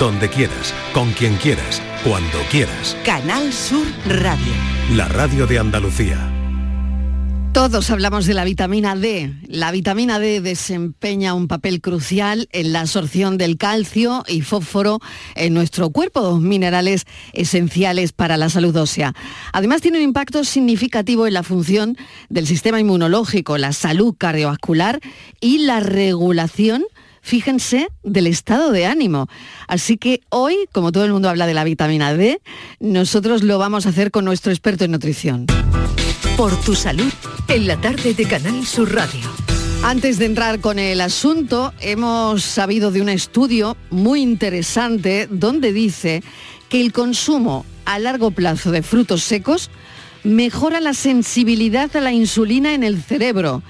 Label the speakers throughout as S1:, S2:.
S1: donde quieras, con quien quieras, cuando quieras.
S2: Canal Sur Radio.
S1: La radio de Andalucía.
S3: Todos hablamos de la vitamina D. La vitamina D desempeña un papel crucial en la absorción del calcio y fósforo en nuestro cuerpo, dos minerales esenciales para la salud ósea. Además tiene un impacto significativo en la función del sistema inmunológico, la salud cardiovascular y la regulación fíjense, del estado de ánimo. Así que hoy, como todo el mundo habla de la vitamina D, nosotros lo vamos a hacer con nuestro experto en nutrición.
S2: Por tu salud, en la tarde de Canal Sur Radio.
S3: Antes de entrar con el asunto, hemos sabido de un estudio muy interesante donde dice que el consumo a largo plazo de frutos secos mejora la sensibilidad a la insulina en el cerebro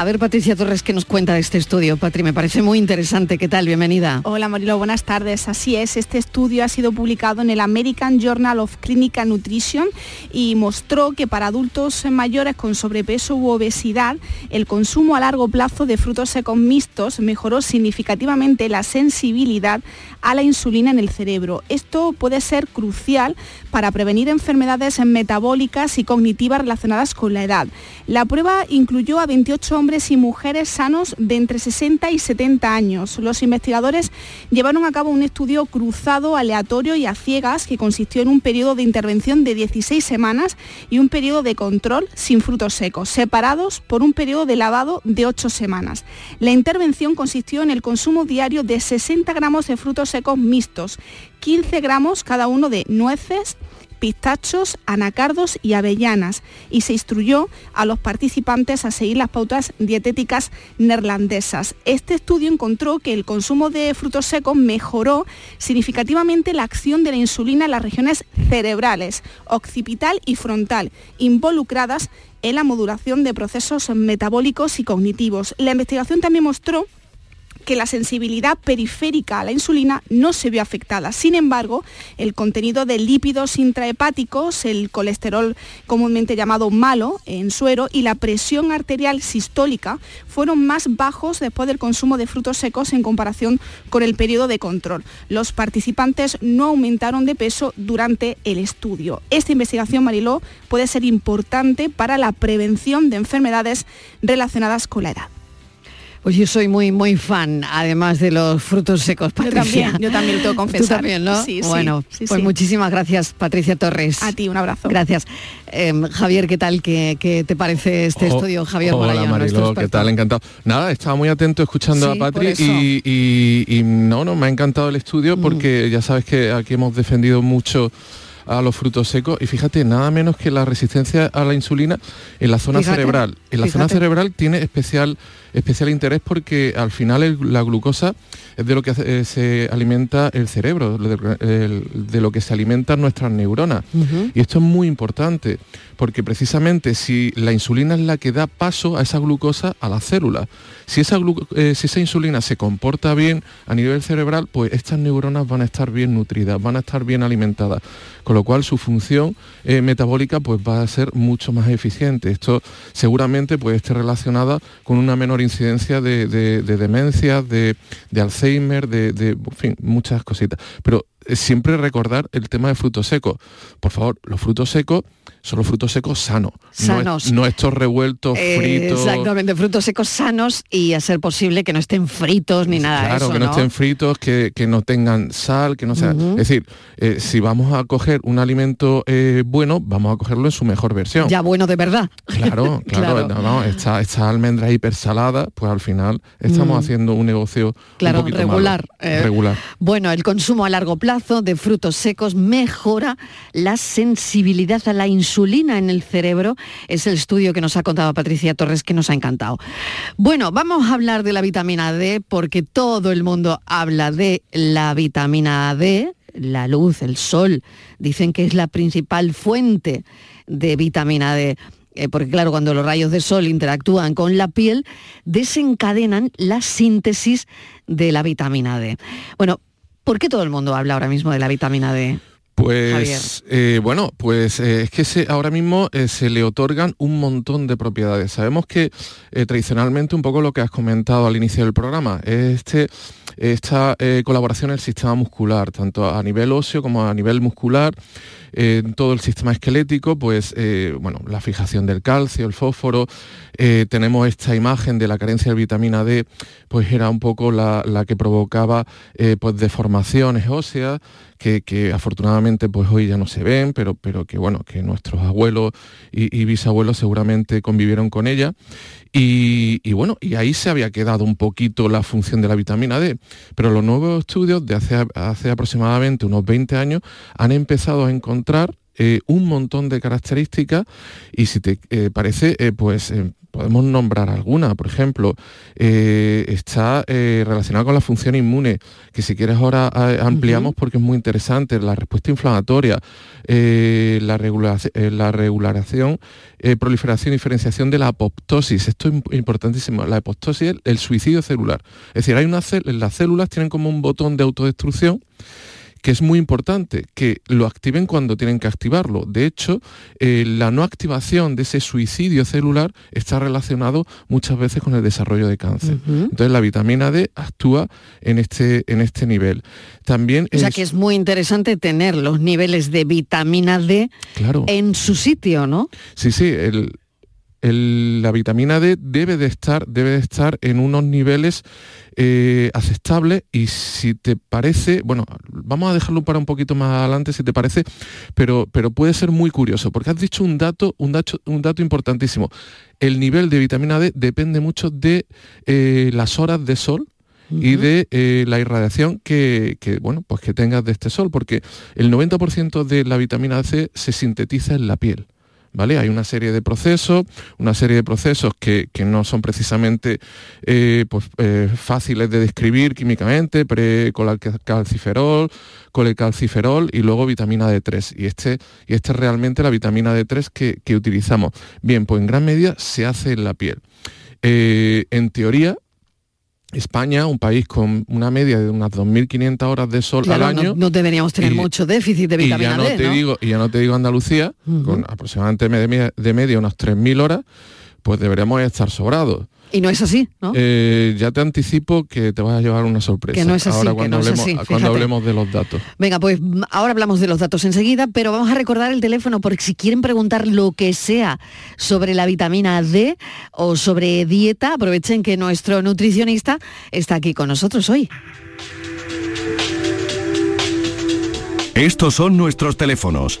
S3: a ver, Patricia Torres, ¿qué nos cuenta de este estudio? Patri, me parece muy interesante. ¿Qué tal? Bienvenida.
S4: Hola, Marilo, buenas tardes. Así es, este estudio ha sido publicado en el American Journal of Clinical Nutrition y mostró que para adultos mayores con sobrepeso u obesidad, el consumo a largo plazo de frutos secos mixtos mejoró significativamente la sensibilidad a la insulina en el cerebro. Esto puede ser crucial para prevenir enfermedades metabólicas y cognitivas relacionadas con la edad. La prueba incluyó a 28 hombres y mujeres sanos de entre 60 y 70 años. Los investigadores llevaron a cabo un estudio cruzado, aleatorio y a ciegas que consistió en un periodo de intervención de 16 semanas y un periodo de control sin frutos secos, separados por un periodo de lavado de 8 semanas. La intervención consistió en el consumo diario de 60 gramos de frutos secos mixtos, 15 gramos cada uno de nueces, pistachos, anacardos y avellanas y se instruyó a los participantes a seguir las pautas dietéticas neerlandesas. Este estudio encontró que el consumo de frutos secos mejoró significativamente la acción de la insulina en las regiones cerebrales, occipital y frontal, involucradas en la modulación de procesos metabólicos y cognitivos. La investigación también mostró que la sensibilidad periférica a la insulina no se vio afectada. Sin embargo, el contenido de lípidos intrahepáticos, el colesterol comúnmente llamado malo en suero y la presión arterial sistólica fueron más bajos después del consumo de frutos secos en comparación con el periodo de control. Los participantes no aumentaron de peso durante el estudio. Esta investigación, Mariló, puede ser importante para la prevención de enfermedades relacionadas con la edad.
S3: Pues yo soy muy, muy fan, además de los frutos secos, Patricia.
S4: Yo también, yo también lo tengo que confesar.
S3: ¿Tú también, ¿no?
S4: Sí,
S3: bueno, pues muchísimas gracias, Patricia Torres.
S4: A ti, un abrazo.
S3: Gracias. Em, Javier, ¿qué tal? ¿Qué, te parece este
S5: Oh,
S3: estudio? Javier
S5: Hola,
S3: nuestro
S5: ¿qué tal? Encantado. Nada, estaba muy atento escuchando
S3: Sí,
S5: a Patri y, y- y no, no, me ha encantado el estudio
S3: Mm.
S5: porque ya sabes que aquí hemos defendido mucho a los frutos secos y fíjate, nada menos que la resistencia a la insulina en la zona
S3: Fíjate,
S5: cerebral. En la zona cerebral tiene especial, especial interés porque al final el- la glucosa es de lo que eh, se alimenta el cerebro, de, el- de lo que se alimentan nuestras neuronas. Y esto es muy importante, porque precisamente si la insulina es la que da paso a esa glucosa a las células, si esa, eh, si esa insulina se comporta bien a nivel cerebral, pues estas neuronas van a estar bien nutridas, van a estar bien alimentadas, con lo cual su función eh, metabólica pues va a ser mucho más eficiente. Esto seguramente puede estar relacionada con una menor incidencia de, de- de demencias, de, Alzheimer, de, muchas cositas. Pero siempre recordar el tema de frutos secos. Por favor, los frutos secos son los frutos secos sanos. no es-
S3: Sanos.
S5: No, estos revueltos,
S3: Eh,
S5: fritos.
S3: Exactamente, frutos secos sanos y a ser posible que no estén fritos ni nada
S5: Claro,
S3: de eso,
S5: que no,
S3: ¿no?
S5: estén fritos, que, que no tengan sal, que no sea. Es decir, eh, si vamos a coger un alimento eh, bueno, vamos a cogerlo en su mejor versión.
S3: Ya bueno de verdad.
S5: Claro, claro,
S3: Claro.
S5: no, no, esta- estas almendras hipersaladas, pues al final estamos
S3: Mm.
S5: haciendo un negocio
S3: Claro,
S5: un
S3: regular, eh.
S5: regular.
S3: Bueno, el consumo a largo plazo de frutos secos mejora la sensibilidad a la insulina en el cerebro. Es el estudio que nos ha contado Patricia Torres que nos ha encantado. Bueno, vamos a hablar de la vitamina D porque todo el mundo habla de la vitamina D, la luz, el sol. Dicen que es la principal fuente de vitamina D. Eh, porque claro, cuando los rayos de sol interactúan con la piel, desencadenan la síntesis de la vitamina D. Bueno, ¿por qué todo el mundo habla ahora mismo de la vitamina D?
S5: Pues eh, bueno, pues eh, es que se- ahora mismo eh, se le otorgan un montón de propiedades. Sabemos que tradicionalmente un poco lo que has comentado al inicio del programa, este, esta colaboración en el sistema muscular, tanto a nivel óseo como a nivel muscular, en todo el sistema esquelético, pues eh, bueno, la fijación del calcio, el fósforo, eh, tenemos esta imagen de la carencia de vitamina D, pues era un poco la, que provocaba pues deformaciones óseas, que, afortunadamente pues hoy ya no se ven, pero, pero que bueno, que nuestros abuelos y, bisabuelos seguramente convivieron con ella. Y, bueno, y ahí se había quedado un poquito la función de la vitamina D. Pero los nuevos estudios de hace, hace aproximadamente unos 20 años han empezado a encontrar eh, un montón de características y si te eh, parece, eh, pues podemos nombrar alguna. Por ejemplo, está relacionada con la función inmune, que si quieres ahora ampliamos porque es muy interesante, la respuesta inflamatoria, la, la regulación, proliferación y diferenciación de la apoptosis. Esto es importantísimo. La apoptosis es el suicidio celular. Es decir, hay una las células tienen como un botón de autodestrucción que es muy importante, que lo activen cuando tienen que activarlo. De hecho, eh, la no activación de ese suicidio celular está relacionado muchas veces con el desarrollo de cáncer. Entonces la vitamina D actúa en este, en este nivel. También
S3: o sea que es muy interesante tener los niveles de vitamina D en su sitio, ¿no?
S5: Sí, sí, la vitamina D debe de estar, debe de estar en unos niveles eh, aceptable y si te parece, bueno, vamos a dejarlo para un poquito más adelante si te parece, pero, pero puede ser muy curioso, porque has dicho un dato, un dato, un dato importantísimo. El nivel de vitamina D depende mucho de eh, las horas de sol y de eh, la irradiación que, que, bueno, pues que tengas de este sol, porque el 90% de la vitamina C se sintetiza en la piel. Hay una serie de procesos, una serie de procesos que, no son precisamente eh, pues, eh, fáciles de describir químicamente, precolalcalciferol, colecalciferol y luego vitamina D3. Y este, y este es realmente la vitamina D3 que, utilizamos. Bien, pues en gran medida se hace en la piel. Eh, en teoría, España, un país con una media de unas 2.500 horas de sol al año.
S3: No, deberíamos tener mucho déficit de vitamina
S5: y ya no Te Digo, y ya no te digo Andalucía, con aproximadamente de media, de media unas 3.000 horas, pues deberíamos estar sobrados.
S3: Y no es así, ¿no?
S5: Eh, ya te anticipo que te vas a llevar una sorpresa.
S3: Que no es así,
S5: ahora cuando, hablemos, cuando hablemos de los datos.
S3: Venga, pues ahora hablamos de los datos enseguida, pero vamos a recordar el teléfono porque si quieren preguntar lo que sea sobre la vitamina D o sobre dieta, aprovechen que nuestro nutricionista está aquí con nosotros hoy.
S1: Estos son nuestros teléfonos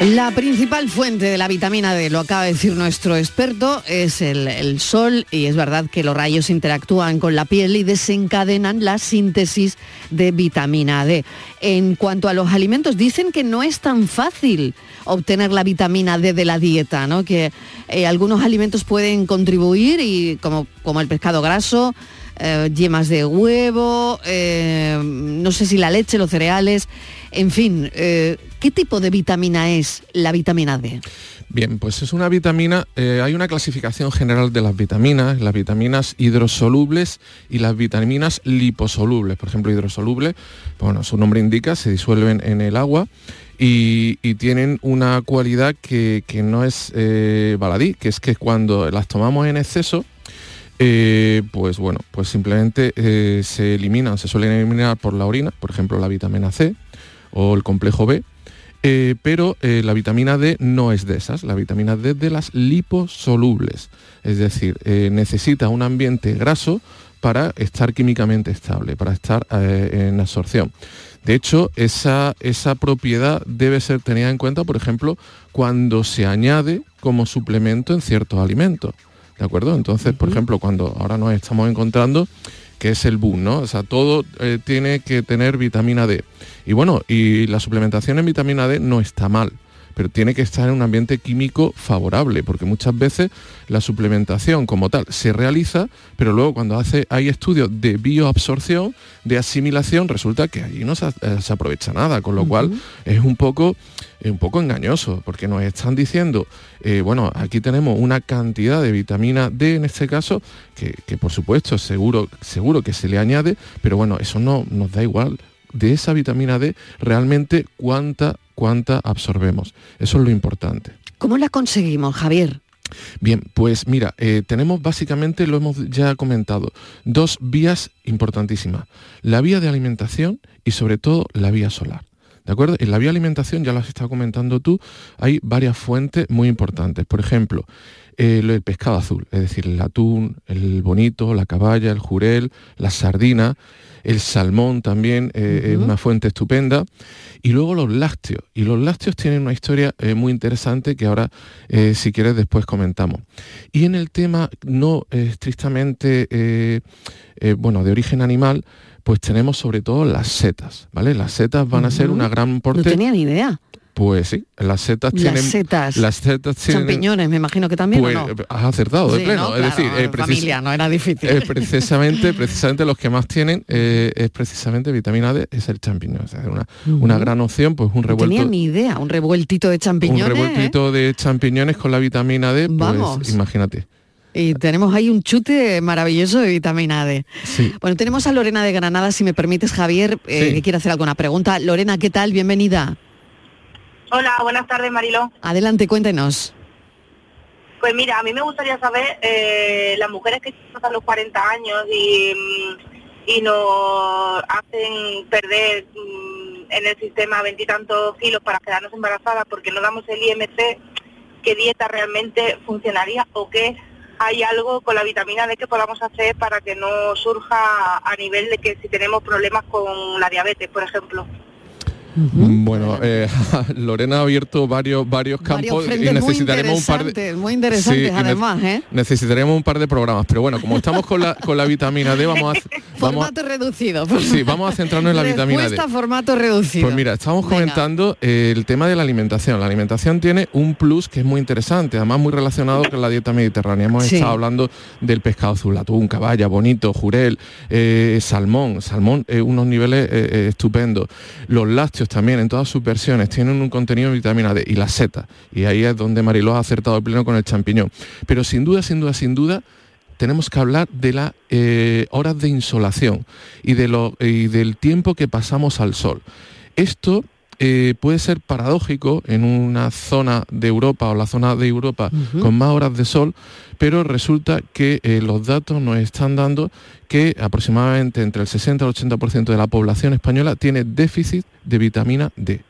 S3: La principal fuente de la vitamina D, lo acaba de decir nuestro experto, es el, sol y es verdad que los rayos interactúan con la piel y desencadenan la síntesis de vitamina D. En cuanto a los alimentos, dicen que no es tan fácil obtener la vitamina D de la dieta, ¿no? que eh, algunos alimentos pueden contribuir y como, como el pescado graso, eh, yemas de huevo, eh, no sé si la leche, los cereales, en fin, eh, ¿qué tipo de vitamina es la vitamina D?
S5: Bien, pues es una vitamina, hay una clasificación general de las vitaminas, las vitaminas hidrosolubles y las vitaminas liposolubles. Por ejemplo, hidrosolubles, bueno, su nombre indica, se disuelven en el agua y, tienen una cualidad que, que no es baladí, que es que cuando las tomamos en exceso, eh, pues bueno, pues simplemente eh, se eliminan, se suelen eliminar por la orina, por ejemplo la vitamina C o el complejo B, eh, pero la vitamina D no es de esas, la vitamina D de las liposolubles, es decir, necesita un ambiente graso para estar químicamente estable, para estar en absorción. De hecho, esa, esa propiedad debe ser tenida en cuenta, por ejemplo, cuando se añade como suplemento en ciertos alimentos. ¿de acuerdo? Entonces, por ejemplo, cuando ahora nos estamos encontrando que es el boom, ¿no? O sea, todo eh, tiene que tener vitamina D. Y bueno, y la suplementación en vitamina D no está mal pero tiene que estar en un ambiente químico favorable, porque muchas veces la suplementación como tal se realiza, pero luego cuando hace, hay estudios de bioabsorción, de asimilación, resulta que ahí no se, eh, aprovecha nada, con lo cual es un poco, un poco engañoso, porque nos están diciendo, eh, bueno, aquí tenemos una cantidad de vitamina D en este caso, que, que por supuesto seguro, seguro que se le añade, pero bueno, eso no nos da igual. De esa vitamina D realmente cuánta cuánta absorbemos. Eso es lo importante.
S3: ¿Cómo la conseguimos, Javier?
S5: Bien, pues mira, eh, tenemos básicamente, lo hemos ya comentado, dos vías importantísimas. La vía de alimentación y sobre todo la vía solar. ¿De acuerdo? En la vía alimentación, ya lo has estado comentando tú, hay varias fuentes muy importantes. Por ejemplo, el pescado azul, es decir, el atún, el bonito, la caballa, el jurel, la sardina, el salmón también eh, es una fuente estupenda, y luego los lácteos. Y los lácteos tienen una historia eh, muy interesante que ahora, si quieres, después comentamos. Y en el tema no estrictamente, bueno, de origen animal, pues tenemos sobre todo las setas, ¿vale? Las setas van a ser una gran porte.
S3: No tenía ni idea.
S5: Pues sí, las setas tienen...
S3: Las setas.
S5: Las setas tienen...
S3: Champiñones, me imagino que también,
S5: pues,
S3: no?
S5: Has acertado, de pleno. es decir,
S3: eh, familia, no era difícil.
S5: Eh, precisamente, precisamente los que más tienen eh, es precisamente vitamina D, es el champiñón. O sea, una, una gran opción, pues un revuelto...
S3: No tenía ni idea, un revueltito de champiñones.
S5: Un revueltito de champiñones con la vitamina D, pues Vamos. imagínate.
S3: Y tenemos ahí un chute maravilloso de vitamina D.
S5: Sí.
S3: Bueno, tenemos a Lorena de Granada, si me permites, Javier, que quiere hacer alguna pregunta. Lorena, ¿qué tal? Bienvenida.
S6: Hola, buenas tardes, Mariló.
S3: Adelante, cuéntenos.
S6: Pues mira, a mí me gustaría saber, eh, las mujeres que pasan los 40 años y, mm, y nos hacen perder mm, en el sistema veintitantos kilos para quedarnos embarazadas porque no damos el IMC, ¿qué dieta realmente funcionaría o qué hay algo con la vitamina D que podamos hacer para que no surja a nivel de que si tenemos problemas con la diabetes, por ejemplo?
S5: Bueno, eh, Lorena ha abierto varios varios campos y necesitaremos un par de
S3: muy interesantes además, ¿eh?
S5: Necesitaremos un par de programas, pero bueno, como estamos con la con la vitamina D, vamos a
S3: formato reducido.
S5: Sí, vamos a centrarnos en la vitamina D.
S3: formato reducido.
S5: Pues mira, estamos comentando el tema de la alimentación. La alimentación tiene un plus que es muy interesante, además muy relacionado con la dieta mediterránea. Hemos estado hablando del pescado azul, atún, caballa, bonito, jurel, eh, salmón, salmón, eh, unos niveles estupendos. Los lácteos también en todas sus versiones tienen un contenido de vitamina D y la seta. Y ahí es donde Mariló ha acertado el pleno con el champiñón. Pero sin duda, sin duda, sin duda, tenemos que hablar de las eh, horas de insolación y, de lo, y del tiempo que pasamos al sol. Esto eh, puede ser paradójico en una zona de Europa o la zona de Europa con más horas de sol, pero resulta que eh, los datos nos están dando que aproximadamente entre el 60 y el 80% de la población española tiene déficit de vitamina D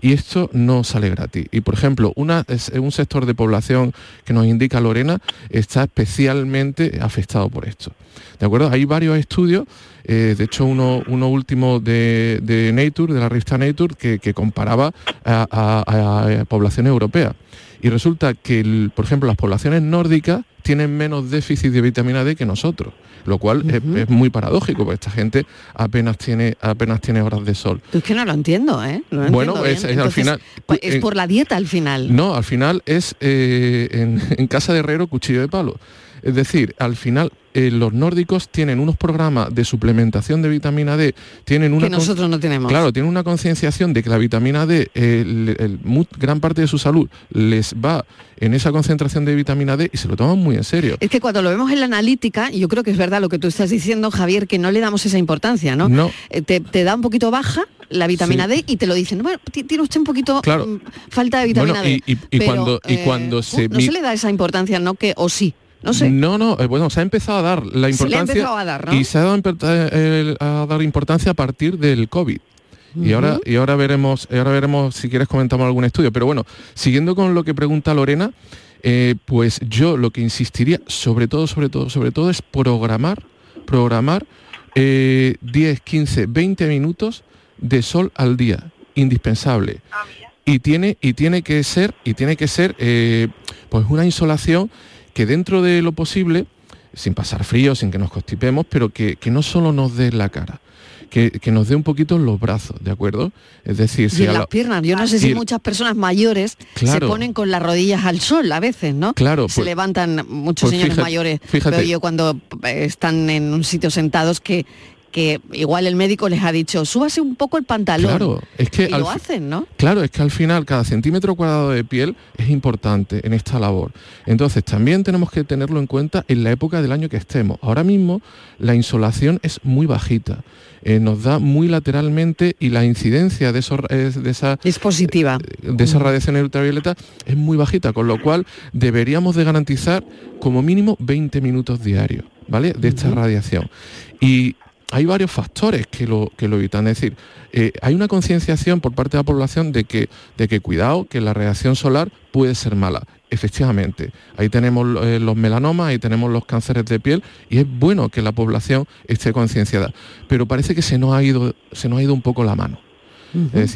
S5: y esto no sale gratis. Y por ejemplo, un sector de población que nos indica Lorena está especialmente afectado por esto. ¿De acuerdo? Hay varios estudios eh, de hecho uno, último de, Nature, de la revista Nature, que, comparaba a, poblaciones europeas. Y resulta que, por ejemplo, las poblaciones nórdicas tienen menos déficit de vitamina D que nosotros, lo cual es, muy paradójico, porque esta gente apenas tiene, apenas tiene horas de sol.
S3: Es que no lo entiendo, ¿eh?
S5: bueno, es, al final...
S3: Pues, es por la dieta al final.
S5: No, al final es eh, en, en casa de herrero cuchillo de palo. Es decir, al final eh, los nórdicos tienen unos programas de suplementación de vitamina D, tienen una...
S3: Que nosotros no tenemos.
S5: Claro, tienen una concienciación de que la vitamina D, gran parte de su salud les va en esa concentración de vitamina D y se lo toman muy en serio.
S3: Es que cuando lo vemos en la analítica, yo creo que es verdad lo que tú estás diciendo, Javier, que no le damos esa importancia, ¿no?
S5: No.
S3: Eh, te, da un poquito baja la vitamina D y te lo dicen, bueno, tiene usted un poquito
S5: claro.
S3: Mm, falta de vitamina
S5: D. Y, cuando, y cuando se...
S3: No se le da esa importancia, ¿no? Que, o sí. No sé.
S5: No, no, eh, bueno, se ha empezado a dar la importancia.
S3: a dar,
S5: Y se ha dado eh, a dar importancia a partir del COVID. Y ahora, y ahora veremos, ahora veremos si quieres comentamos algún estudio. Pero bueno, siguiendo con lo que pregunta Lorena, eh, pues yo lo que insistiría, sobre todo, sobre todo, sobre todo, es programar, programar 10, 15, 20 minutos de sol al día, indispensable. Ah, y tiene, y tiene que ser, y tiene que ser pues una insolación que dentro de lo posible, sin pasar frío, sin que nos constipemos, pero que, no solo nos dé la cara, que, nos dé un poquito los brazos, ¿de acuerdo? Es decir,
S3: si y las piernas. Yo no sé si muchas personas mayores se ponen con las rodillas al sol a veces, ¿no?
S5: Claro.
S3: Se pues levantan muchos pues señores mayores, pero yo cuando están en un sitio sentados que que igual el médico les ha dicho, súbase un poco el pantalón.
S5: Claro, es que
S3: y lo hacen, ¿no?
S5: Claro, es que al final cada centímetro cuadrado de piel es importante en esta labor. Entonces también tenemos que tenerlo en cuenta en la época del año que estemos. Ahora mismo la insolación es muy bajita. Eh, nos da muy lateralmente y la incidencia de, esos, eh, de esa
S3: es positiva
S5: de esa radiación ultravioleta es muy bajita con lo cual deberíamos de garantizar como mínimo 20 minutos diarios vale de esta radiación y hay varios factores que lo, que lo evitan. Es decir, eh, hay una concienciación por parte de la población de que, de que cuidado, que la radiación solar puede ser mala. Efectivamente, ahí tenemos eh, los melanomas, ahí tenemos los cánceres de piel y es bueno que la población esté concienciada. Pero parece que se nos ha ido, se nos ha ido un poco la mano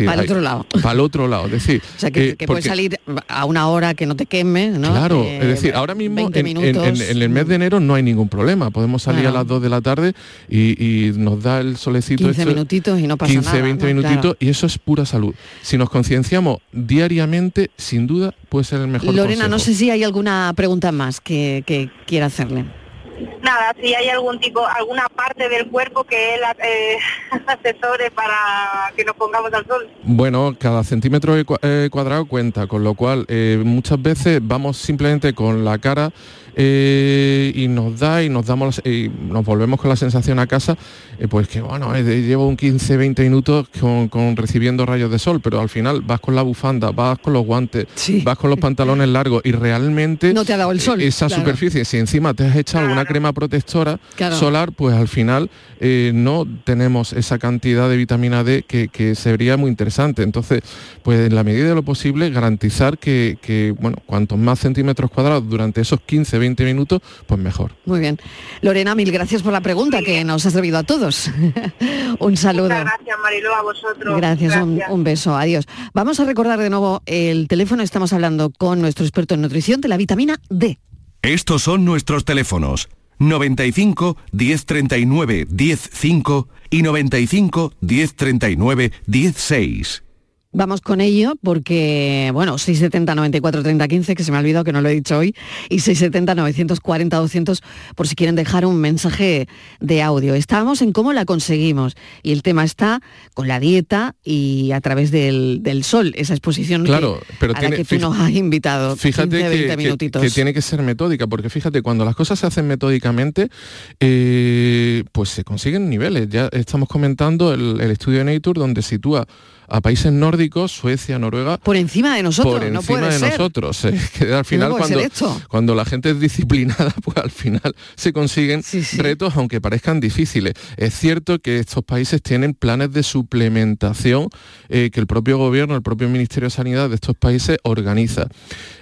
S3: para el otro lado.
S5: Para el otro lado, es decir...
S3: O sea, que, puedes salir a una hora que no te queme, ¿no?
S5: Claro, es decir, ahora mismo en, el mes de enero no hay ningún problema. Podemos salir a las 2 de la tarde y, nos da el solecito...
S3: 15 minutitos y no pasa
S5: 15,
S3: nada.
S5: 20 minutitos y eso es pura salud. Si nos concienciamos diariamente, sin duda, puede ser el mejor
S3: Lorena, no sé si hay alguna pregunta más que, que quiera hacerle
S6: nada, si hay algún tipo, alguna parte del cuerpo que él eh, asesore para que nos pongamos al sol.
S5: Bueno, cada centímetro eh, cuadrado cuenta, con lo cual eh, muchas veces vamos simplemente con la cara eh, y nos da y nos damos y nos volvemos con la sensación a casa, eh, pues que bueno, eh, llevo un 15, 20 minutos con, recibiendo rayos de sol, pero al final vas con la bufanda, vas con los guantes, vas con los pantalones largos y realmente
S3: no te ha dado el sol.
S5: Esa superficie, si encima te has echado una crema protectora solar, pues al final no tenemos esa cantidad de vitamina D que, sería muy interesante. Entonces, pues en la medida de lo posible garantizar que, que bueno, cuantos más centímetros cuadrados durante esos 15, 20 minutos, pues mejor.
S3: Muy bien. Lorena, mil gracias por la pregunta que nos ha servido a todos. un saludo.
S6: gracias, Mariló, a vosotros.
S3: Gracias, Un, beso. Adiós. Vamos a recordar de nuevo el teléfono. Estamos hablando con nuestro experto en nutrición de la vitamina D.
S1: Estos son nuestros teléfonos. 95 1039 105 y 95 1039 16.
S3: Vamos con ello porque, bueno, 670 94 30 15, que se me ha olvidado que no lo he dicho hoy, y 670 940 200 por si quieren dejar un mensaje de audio. Estábamos en cómo la conseguimos y el tema está con la dieta y a través del, sol, esa exposición
S5: claro, pero
S3: a la que tú nos has invitado.
S5: Fíjate que, tiene que ser metódica, porque fíjate, cuando las cosas se hacen metódicamente, eh, pues se consiguen niveles. Ya estamos comentando el, el estudio de Nature donde sitúa a países nórdicos, Suecia, Noruega.
S3: Por encima de nosotros,
S5: por encima de nosotros. que al final cuando, cuando la gente es disciplinada, pues al final se consiguen retos, aunque parezcan difíciles. Es cierto que estos países tienen planes de suplementación eh, que el propio gobierno, el propio Ministerio de Sanidad de estos países organiza.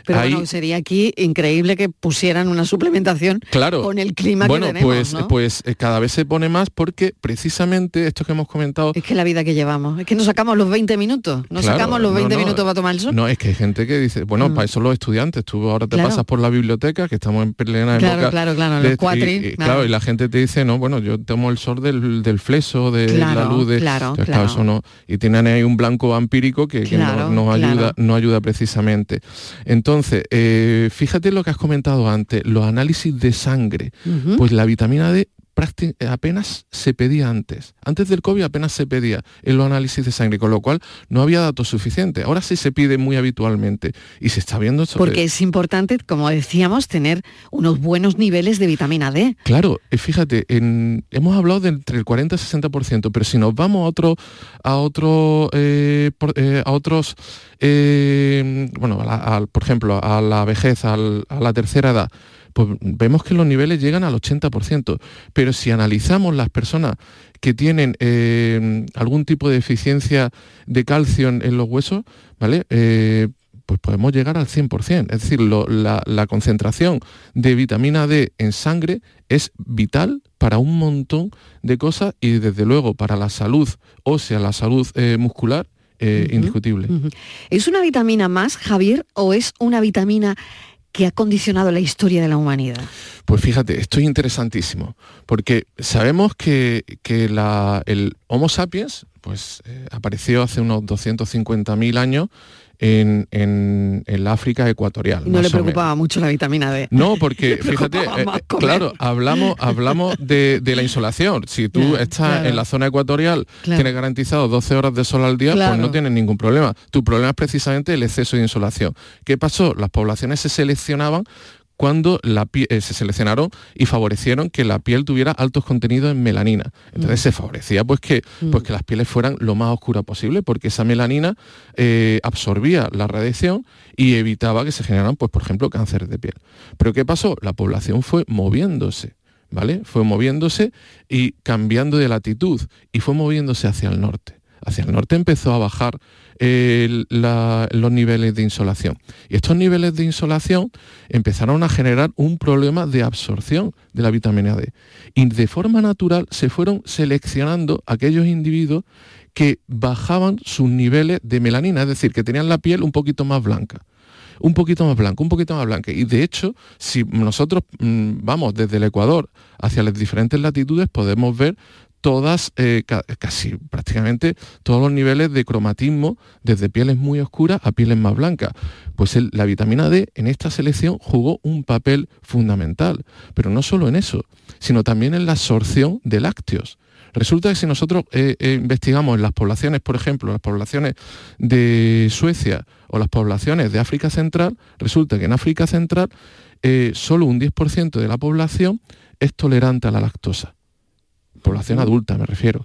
S3: Pero bueno, sería aquí increíble que pusieran una suplementación
S5: claro,
S3: con el clima
S5: que
S3: tenemos.
S5: Pues, pues eh, cada vez se pone más porque precisamente esto que hemos comentado.
S3: Es que la vida que llevamos, es que nos sacamos los 20 minutos, nos sacamos los 20 minutos para tomar el sol.
S5: No, es que hay gente que dice, bueno, mm. para eso los estudiantes, tú ahora te pasas por la biblioteca, que estamos en plena
S3: claro, época. Claro, claro, los cuatri,
S5: y, claro. y la gente te dice, no, bueno, yo tomo el sol del, del fleso, de la luz, de,
S3: claro, claro.
S5: eso no. Y tienen ahí un blanco vampírico que, no, nos ayuda, no ayuda precisamente. Entonces, eh, fíjate lo que has comentado antes, los análisis de sangre. Pues la vitamina D apenas se pedía antes. Antes del COVID apenas se pedía en los análisis de sangre, con lo cual no había datos suficientes. Ahora sí se pide muy habitualmente y se está viendo...
S3: Porque es importante, como decíamos, tener unos buenos niveles de vitamina D.
S5: Claro, eh, fíjate, hemos hablado de entre el 40 y 60%, pero si nos vamos a otro, a otro, eh, eh, a otros, bueno, por ejemplo, a la vejez, a la tercera edad, pues vemos que los niveles llegan al 80%. Pero si analizamos las personas que tienen eh, algún tipo de deficiencia de calcio en, los huesos, ¿vale? Eh, pues podemos llegar al 100%. Es decir, la, concentración de vitamina D en sangre es vital para un montón de cosas y desde luego para la salud ósea, la salud eh, muscular, indiscutible.
S3: ¿Es una vitamina más, Javier, o es una vitamina que ha condicionado la historia de la humanidad?
S5: Pues fíjate, esto es interesantísimo, porque sabemos que, el Homo sapiens pues, eh, apareció hace unos 250.000 años en, en, el África ecuatorial.
S3: no le preocupaba mucho la vitamina D.
S5: No, porque fíjate, eh, claro, hablamos, hablamos de, la insolación. Si tú estás en la zona ecuatorial, tienes garantizado 12 horas de sol al día, pues no tienes ningún problema. Tu problema es precisamente el exceso de insolación. ¿Qué pasó? Las poblaciones se seleccionaban cuando la eh, se seleccionaron y favorecieron que la piel tuviera altos contenidos en melanina. Entonces mm. se favorecía pues que, mm. pues que las pieles fueran lo más oscuras posible porque esa melanina eh, absorbía la radiación y evitaba que se generaran, pues, por ejemplo, cánceres de piel. Pero ¿qué pasó? La población fue moviéndose. ¿Vale? Fue moviéndose y cambiando de latitud y fue moviéndose hacia el norte. Hacia el norte empezó a bajar los niveles de insolación. Y estos niveles de insolación empezaron a generar un problema de absorción de la vitamina D. Y de forma natural se fueron seleccionando aquellos individuos que bajaban sus niveles de melanina, es decir, que tenían la piel un poquito más blanca un poquito más blanca, un poquito más blanca. Y de hecho, si nosotros mm, vamos desde el Ecuador hacia las diferentes latitudes, podemos ver todas, eh, casi prácticamente todos los niveles de cromatismo, desde pieles muy oscuras a pieles más blancas. Pues la vitamina D en esta selección jugó un papel fundamental, pero no solo en eso, sino también en la absorción de lácteos. Resulta que si nosotros eh, eh, investigamos en las poblaciones, por ejemplo, las poblaciones de Suecia o las poblaciones de África Central, resulta que en África Central solo un 10% de la población es tolerante a la lactosa población adulta me refiero.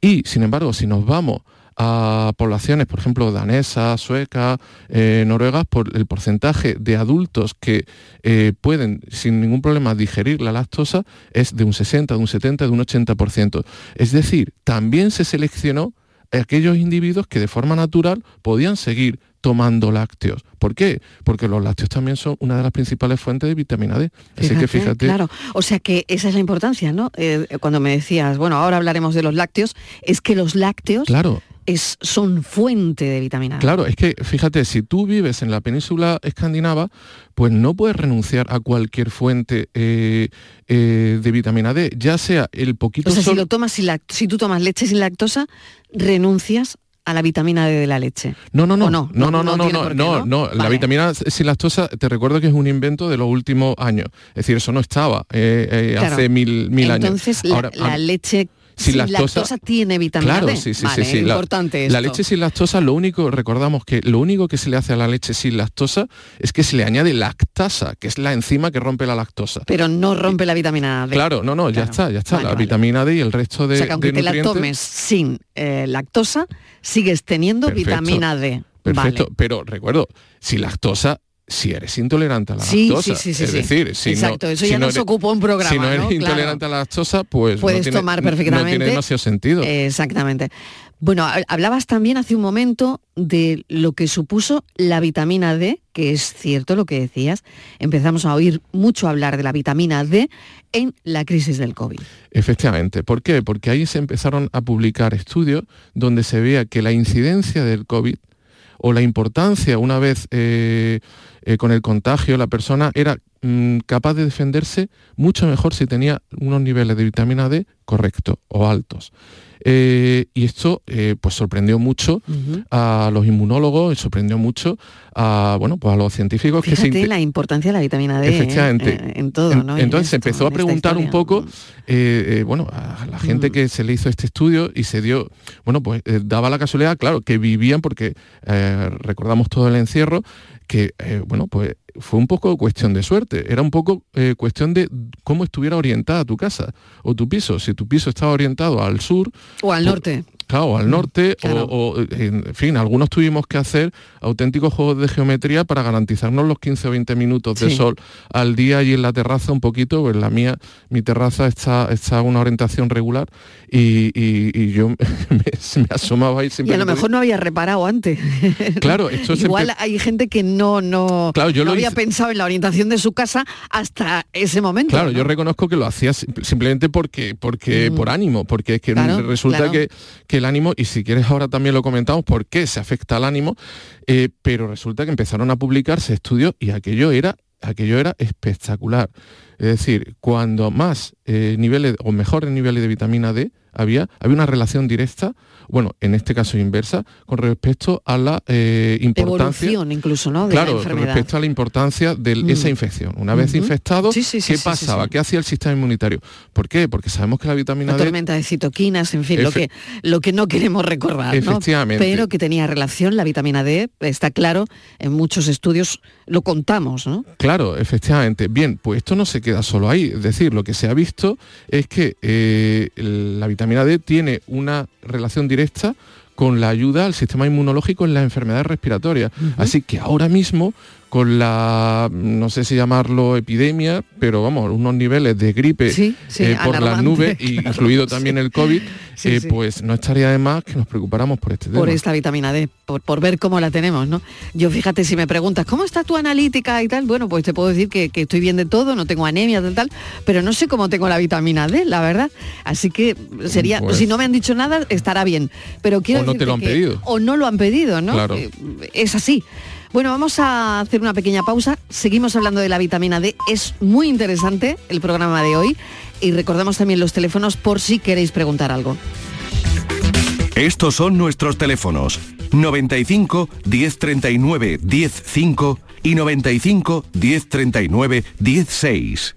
S5: Y sin embargo, si nos vamos a poblaciones, por ejemplo, danesas, suecas, eh, noruegas, por el porcentaje de adultos que eh, pueden sin ningún problema digerir la lactosa es de un 60, de un 70, de un 80%. Es decir, también se seleccionó aquellos individuos que de forma natural podían seguir tomando lácteos. ¿Por qué? Porque los lácteos también son una de las principales fuentes de vitamina D. Así que fíjate.
S3: Claro, o sea que esa es la importancia, ¿no? Eh, cuando me decías, bueno, ahora hablaremos de los lácteos, es que los lácteos
S5: claro.
S3: Es, son fuente de vitamina D.
S5: Claro, es que fíjate, si tú vives en la península escandinava, pues no puedes renunciar a cualquier fuente eh, eh, de vitamina D, ya sea el poquito.
S3: O sea, si lo tomas, si, si tú tomas leche sin lactosa, renuncias a la vitamina D de la leche.
S5: No, no, no, no, no, no, no, no, no, no, la vitamina sin lactosa, te recuerdo que es un invento de los últimos años. Es decir, eso no estaba eh, eh, hace mil, mil
S3: años. Entonces, la, la leche sin, lactosa, tiene vitamina
S5: claro,
S3: D.
S5: Sí, sí, sí,
S3: importante
S5: la, la, leche sin lactosa, lo único, recordamos que lo único que se le hace a la leche sin lactosa es que se le añade lactasa, que es la enzima que rompe la lactosa.
S3: Pero no rompe la vitamina D.
S5: Claro, no, no, ya está, ya está. la vitamina D y el resto de.
S3: O sea, que aunque te la tomes sin eh, lactosa, sigues teniendo vitamina D.
S5: Perfecto, pero recuerdo, si lactosa si eres intolerante a la lactosa. es decir, si
S3: Exacto, eso ya nos ocupó un programa.
S5: Si no eres intolerante a la lactosa, pues
S3: puedes tomar perfectamente.
S5: No tiene demasiado sentido.
S3: Exactamente. Bueno, hablabas también hace un momento de lo que supuso la vitamina D, que es cierto lo que decías. Empezamos a oír mucho hablar de la vitamina D en la crisis del COVID.
S5: Efectivamente. ¿Por qué? Porque ahí se empezaron a publicar estudios donde se veía que la incidencia del COVID o la importancia una vez eh, eh, con el contagio la persona era mm, capaz de defenderse mucho mejor si tenía unos niveles de vitamina D correctos o altos. Eh, y esto eh, pues sorprendió mucho a los inmunólogos, y sorprendió mucho a, bueno, pues a los científicos
S3: que se... la importancia de la vitamina D
S5: Efectivamente.
S3: en todo, ¿no?
S5: Entonces se empezó a preguntar un poco, bueno, a la gente que se le hizo este estudio y se dio, bueno, pues daba la casualidad, claro, que vivían, porque recordamos todo el encierro, que, bueno, pues fue un poco cuestión de suerte, era un poco eh, cuestión de cómo estuviera orientada tu casa o tu piso. Si tu piso estaba orientado al sur...
S3: O al norte.
S5: Claro, al norte, o, en fin, algunos tuvimos que hacer auténticos juegos de geometría para garantizarnos los 15 o 20 minutos de sol al día y en la terraza un poquito, pues la mía, mi terraza está, está a una orientación regular y, yo me, asomaba ahí siempre.
S3: Y a lo mejor no había reparado antes.
S5: Claro, esto
S3: Igual hay gente que no, no, claro, yo no había pensado en la orientación de su casa hasta ese momento.
S5: Claro, yo reconozco que lo hacía simplemente porque, porque mm. por ánimo, porque es que resulta que que el ánimo, y si quieres ahora también lo comentamos, por qué se afecta al ánimo, eh, pero resulta que empezaron a publicarse estudios y aquello era, aquello era espectacular. Es decir, cuando más eh, niveles o mejores niveles de vitamina D había, había una relación directa bueno, en este caso inversa, con respecto a la eh, importancia...
S3: Evolución incluso, ¿no?
S5: De claro, con respecto a la importancia de mm. esa infección. Una vez infectado, ¿qué pasaba? ¿Qué hacía el sistema inmunitario? ¿Por qué? Porque sabemos que la vitamina
S3: la
S5: D...
S3: tormenta de citoquinas, en fin, lo que, lo que no queremos recordar,
S5: Efectivamente.
S3: Pero que tenía relación la vitamina D, está claro, en muchos estudios lo contamos, ¿no?
S5: Claro, efectivamente. Bien, pues esto no se queda solo ahí. Es decir, lo que se ha visto es que eh, la vitamina D tiene una relación directa con la ayuda al sistema inmunológico en las enfermedades respiratorias. Así que ahora mismo con la, no sé si llamarlo epidemia, pero vamos, unos niveles de gripe eh, por las nubes, incluido también el COVID, eh, pues no estaría de más que nos preocupáramos por este tema.
S3: Por esta vitamina D, por, ver cómo la tenemos, ¿no? Yo fíjate, si me preguntas, ¿cómo está tu analítica y tal? Bueno, pues te puedo decir que, estoy bien de todo, no tengo anemia, tal, tal, pero no sé cómo tengo la vitamina D, la verdad. Así que sería, pues si no me han dicho nada, estará bien. Pero quiero
S5: o no te lo han pedido.
S3: O no lo han pedido, ¿no?
S5: Claro.
S3: Eh, es así. Bueno, vamos a hacer una pequeña pausa. Seguimos hablando de la vitamina D. Es muy interesante el programa de hoy. Y recordamos también los teléfonos por si queréis preguntar algo.
S7: Estos son nuestros teléfonos. 95 1039 105 y 95 1039 16.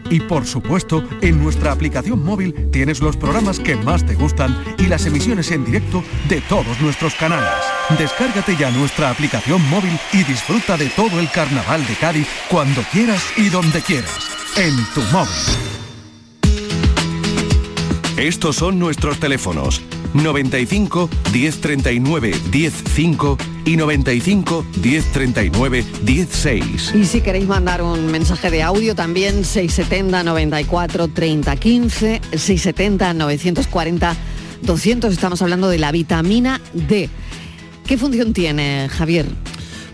S7: Y por supuesto, en nuestra aplicación móvil tienes los programas que más te gustan y las emisiones en directo de todos nuestros canales. Descárgate ya nuestra aplicación móvil y disfruta de todo el carnaval de Cádiz cuando quieras y donde quieras. En tu móvil. Estos son nuestros teléfonos 95 1039 105 y 95 1039 16.
S3: Y si queréis mandar un mensaje de audio también 670 94 30 15 670 940 200 estamos hablando de la vitamina D. ¿Qué función tiene, Javier?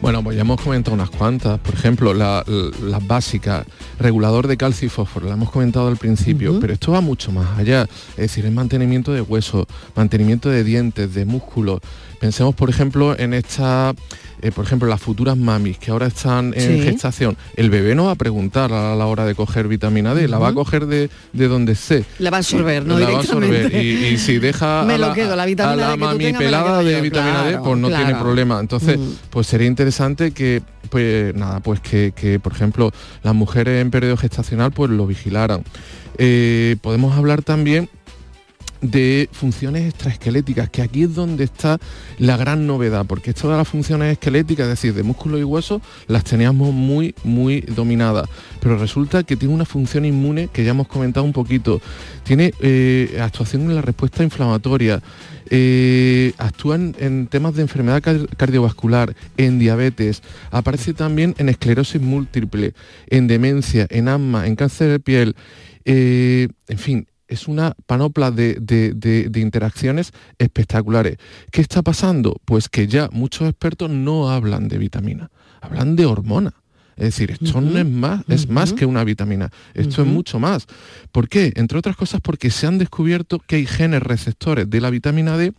S5: Bueno, pues ya hemos comentado unas cuantas. Por ejemplo, las la, básicas, regulador de calcio y fósforo, la hemos comentado al principio, pero esto va mucho más allá. Es decir, es mantenimiento de huesos, mantenimiento de dientes, de músculos. Pensemos, por ejemplo, en esta eh, por ejemplo, las futuras mamis que ahora están en gestación, el bebé no va a preguntar a la hora de coger vitamina D, la va a coger de, de donde esté.
S3: La va a absorber, ¿no?
S5: La va a absorber. Y, si deja
S3: a la,
S5: mami pelada de vitamina D, pues no tiene problema. Entonces, pues sería interesante que pues nada, pues que, por ejemplo las mujeres en periodo gestacional pues lo vigilaran. Eh, podemos hablar también de funciones extraesqueléticas, que aquí es donde está la gran novedad, porque todas las funciones esqueléticas, es decir, de músculo y hueso, las teníamos muy, muy dominadas. Pero resulta que tiene una función inmune que ya hemos comentado un poquito. Tiene eh, actuación en la respuesta inflamatoria, eh, actúan en temas de enfermedad cardiovascular, en diabetes, aparece también en esclerosis múltiple, en demencia, en asma, en cáncer de piel, eh, en fin, es una panopla de, interacciones espectaculares. ¿Qué está pasando? Pues que ya muchos expertos no hablan de vitamina, hablan de hormona. Es decir, esto no es más, es más que una vitamina, esto es mucho más. ¿Por qué? Entre otras cosas porque se han descubierto que hay genes receptores de la vitamina D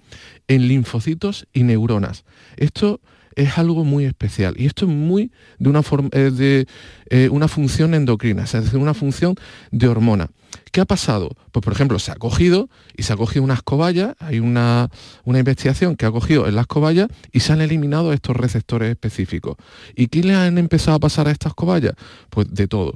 S5: en linfocitos y neuronas. Esto es algo muy especial y esto es muy de una, forma, eh, de, eh, una función endocrina, es decir, una función de hormona. ¿Qué ha pasado? Pues por ejemplo, se ha cogido y se ha cogido unas cobayas, hay una, una investigación que ha cogido en las cobayas y se han eliminado estos receptores específicos. ¿Y qué le han empezado a pasar a estas cobayas? Pues de todo.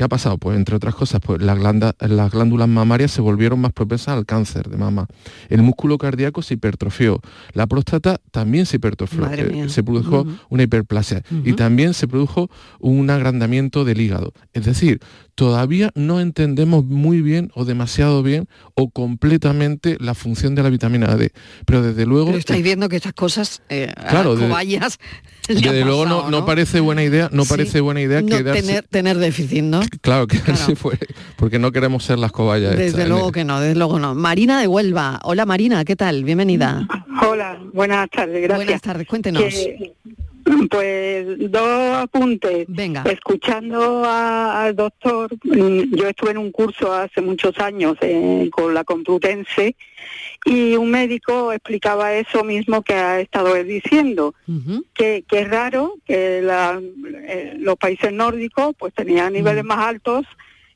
S5: ¿Qué ha pasado? Pues entre otras cosas, pues las, glándulas mamarias se volvieron más propensas al cáncer de mama. El músculo cardíaco se hipertrofió. La próstata también se hipertrofió. Eh, se produjo una hiperplasia. Y también se produjo un agrandamiento del hígado. Es decir, todavía no entendemos muy bien o demasiado bien o completamente la función de la vitamina D. Pero desde luego... Pero
S3: estáis viendo que estas cosas, eh, claro, cobayas,
S5: desde luego no, parece buena idea, no parece buena idea
S3: tener, tener déficit, ¿no?
S5: Claro, que claro. fue, porque no queremos ser las cobayas.
S3: Desde luego que no, desde luego no. Marina de Huelva. Hola Marina, ¿qué tal? Bienvenida.
S8: Hola, buenas tardes, gracias.
S3: Buenas tardes, cuéntenos.
S8: pues dos apuntes.
S3: Venga.
S8: Escuchando al doctor, mm, yo estuve en un curso hace muchos años eh, con la Complutense y un médico explicaba eso mismo que ha estado él diciendo, que, es raro que eh, los países nórdicos pues tenían niveles más altos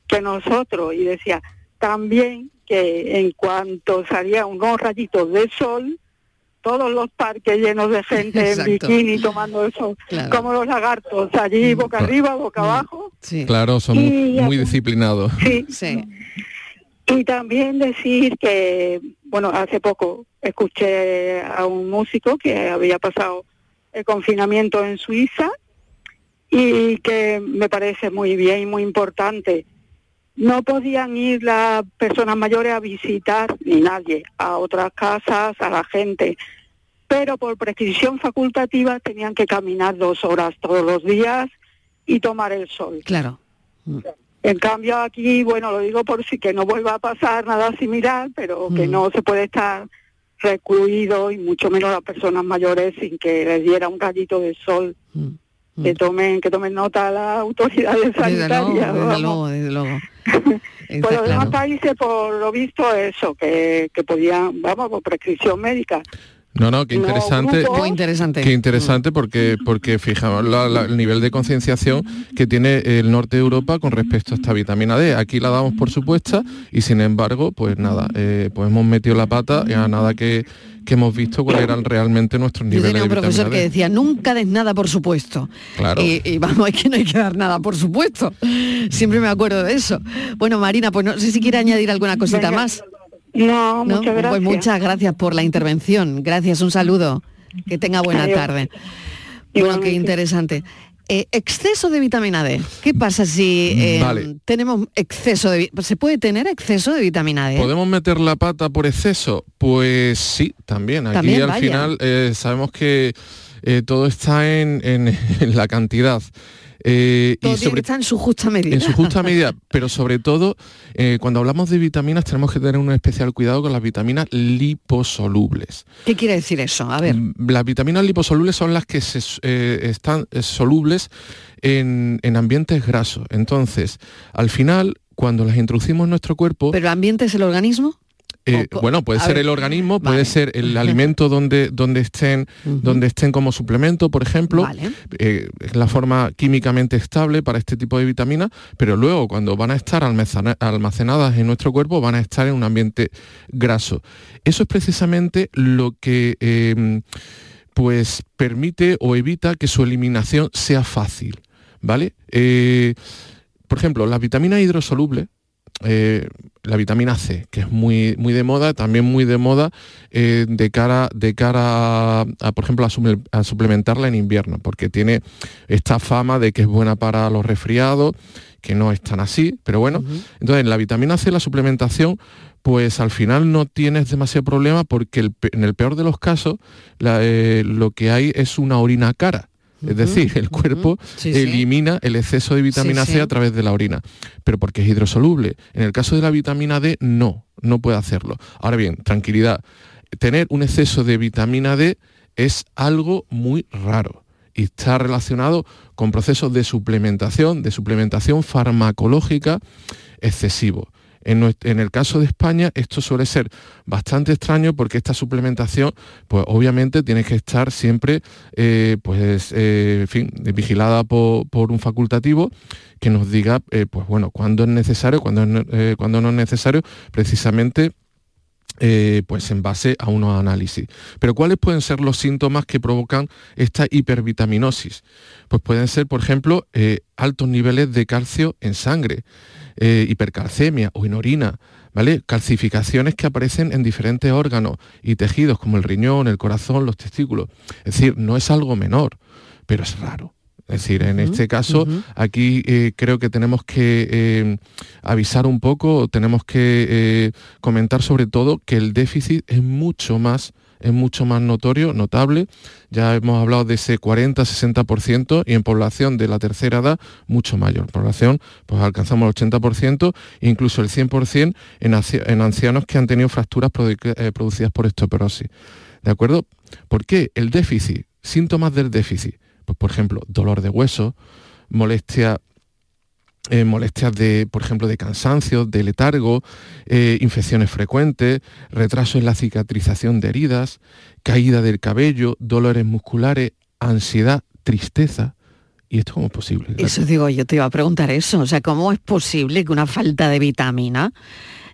S8: que nosotros y decía también que en cuanto salía unos rayitos de sol, todos los parques llenos de gente en bikini tomando eso, como los lagartos, allí boca arriba, boca abajo.
S5: Claro, son muy, disciplinados.
S8: Sí. sí. Y también decir que, bueno, hace poco escuché a un músico que había pasado el confinamiento en Suiza y que me parece muy bien y muy importante. No podían ir las personas mayores a visitar, ni nadie, a otras casas, a la gente, pero por prescripción facultativa tenían que caminar dos horas todos los días y tomar el sol.
S3: Claro.
S8: En cambio aquí, bueno, lo digo por si que no vuelva a pasar nada similar, pero que mm. no se puede estar recluido y mucho menos las personas mayores sin que les diera un rayito de sol. Mm. Mm. Que tomen que tomen nota las autoridades sanitarias.
S3: Desde luego, desde luego.
S8: Por los demás países, por lo visto, eso, que, que podían, vamos, por prescripción médica,
S5: no, no, qué interesante.
S3: Muy interesante.
S5: Qué interesante porque, porque fijamos el nivel de concienciación que tiene el norte de Europa con respecto a esta vitamina D. Aquí la damos por supuesta y sin embargo, pues nada, eh, pues hemos metido la pata y a nada que, hemos visto cuáles eran realmente nuestros niveles
S3: Yo tenía un profesor que decía, nunca des nada por supuesto.
S5: Claro.
S3: Y, vamos, que no hay que dar nada por supuesto. Siempre me acuerdo de eso. Bueno, Marina, pues no sé si quiere añadir alguna cosita más.
S8: No, muchas pues gracias.
S3: Pues muchas gracias por la intervención. Gracias, un saludo. Que tenga buena tarde. Bueno, qué interesante. Eh, exceso de vitamina D. ¿Qué pasa si eh, tenemos exceso de se puede tener exceso de vitamina D?
S5: ¿Podemos meter la pata por exceso? Pues sí, también. Aquí al final eh, sabemos que todo está en la cantidad.
S3: Eh, y sobre, está en su justa medida.
S5: En su justa medida, pero sobre todo, eh, cuando hablamos de vitaminas tenemos que tener un especial cuidado con las vitaminas liposolubles.
S3: ¿Qué quiere decir eso? A ver.
S5: Mm, las vitaminas liposolubles son las que se, eh, están solubles en, en ambientes grasos. Entonces, al final, cuando las introducimos en nuestro cuerpo...
S3: ¿Pero ambiente es el organismo?
S5: Eh, bueno, puede ser el organismo, puede ser el alimento donde, donde, estén, donde estén como suplemento, por ejemplo. Eh, es la forma químicamente estable para este tipo de vitaminas, pero luego cuando van a estar almacenadas en nuestro cuerpo van a estar en un ambiente graso. Eso es precisamente lo que em, pues permite o evita que su eliminación sea fácil. ¿Vale? Eh, por ejemplo, las vitaminas hidrosolubles eh, la vitamina C, que es muy, muy de moda, también muy de moda eh, de cara, de cara a, por ejemplo, a, suplementarla en invierno, porque tiene esta fama de que es buena para los resfriados, que no es tan así, pero bueno. Entonces, la vitamina C, la suplementación, pues al final no tienes demasiado problema porque en el peor de los casos eh, lo que hay es una orina cara. Es decir, el cuerpo elimina el exceso de vitamina C a través de la orina, pero porque es hidrosoluble. En el caso de la vitamina D, no, no puede hacerlo. Ahora bien, tranquilidad, tener un exceso de vitamina D es algo muy raro y está relacionado con procesos de suplementación, de suplementación farmacológica excesivo. En, el caso de España esto suele ser bastante extraño porque esta suplementación, pues obviamente tiene que estar siempre, eh, pues, eh, fin, vigilada por, un facultativo que nos diga, eh, pues bueno, cuándo es necesario, cuándo, no es necesario, precisamente pues en base a unos análisis. Pero ¿cuáles pueden ser los síntomas que provocan esta hipervitaminosis? Pues pueden ser, por ejemplo, altos niveles de calcio en sangre, eh, hipercalcemia o en orina, ¿vale? Calcificaciones que aparecen en diferentes órganos y tejidos como el riñón, el corazón, los testículos. Es decir, no es algo menor, pero es raro. Es decir, en este caso, aquí eh, creo que tenemos que eh, avisar un poco, tenemos que comentar sobre todo que el déficit es mucho más es mucho más notorio, notable. Ya hemos hablado de ese 40-60% y en población de la tercera edad mucho mayor. población pues alcanzamos el 80%, incluso el 100% en, ancianos que han tenido fracturas eh, producidas por osteoporosis. ¿De acuerdo? ¿Por qué? El déficit, síntomas del déficit. Pues por ejemplo, dolor de hueso, molestia eh, molestias de, por ejemplo, de cansancio, de letargo, eh, infecciones frecuentes, retraso en la cicatrización de heridas, caída del cabello, dolores musculares, ansiedad, tristeza. ¿Y esto cómo es posible?
S3: Eso digo, yo te iba a preguntar eso. O sea, ¿cómo es posible que una falta de vitamina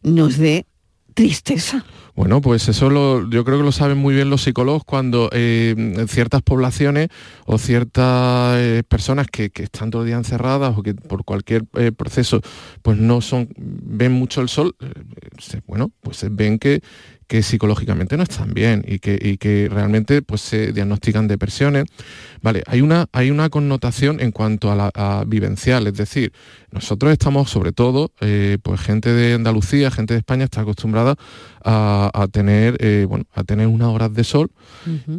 S3: nos dé tristeza?
S5: Bueno, pues eso yo creo que lo saben muy bien los psicólogos cuando eh, ciertas poblaciones o ciertas eh, personas que, están todo día encerradas o que por cualquier eh, proceso pues no son, ven mucho el sol, bueno, pues ven que, que psicológicamente no están bien y que, que realmente pues, se diagnostican depresiones. Vale, hay una, hay una connotación en cuanto a la vivencial, es decir, nosotros estamos sobre todo, eh, pues gente de Andalucía, gente de España está acostumbrada a, tener, eh, bueno, a tener unas horas de sol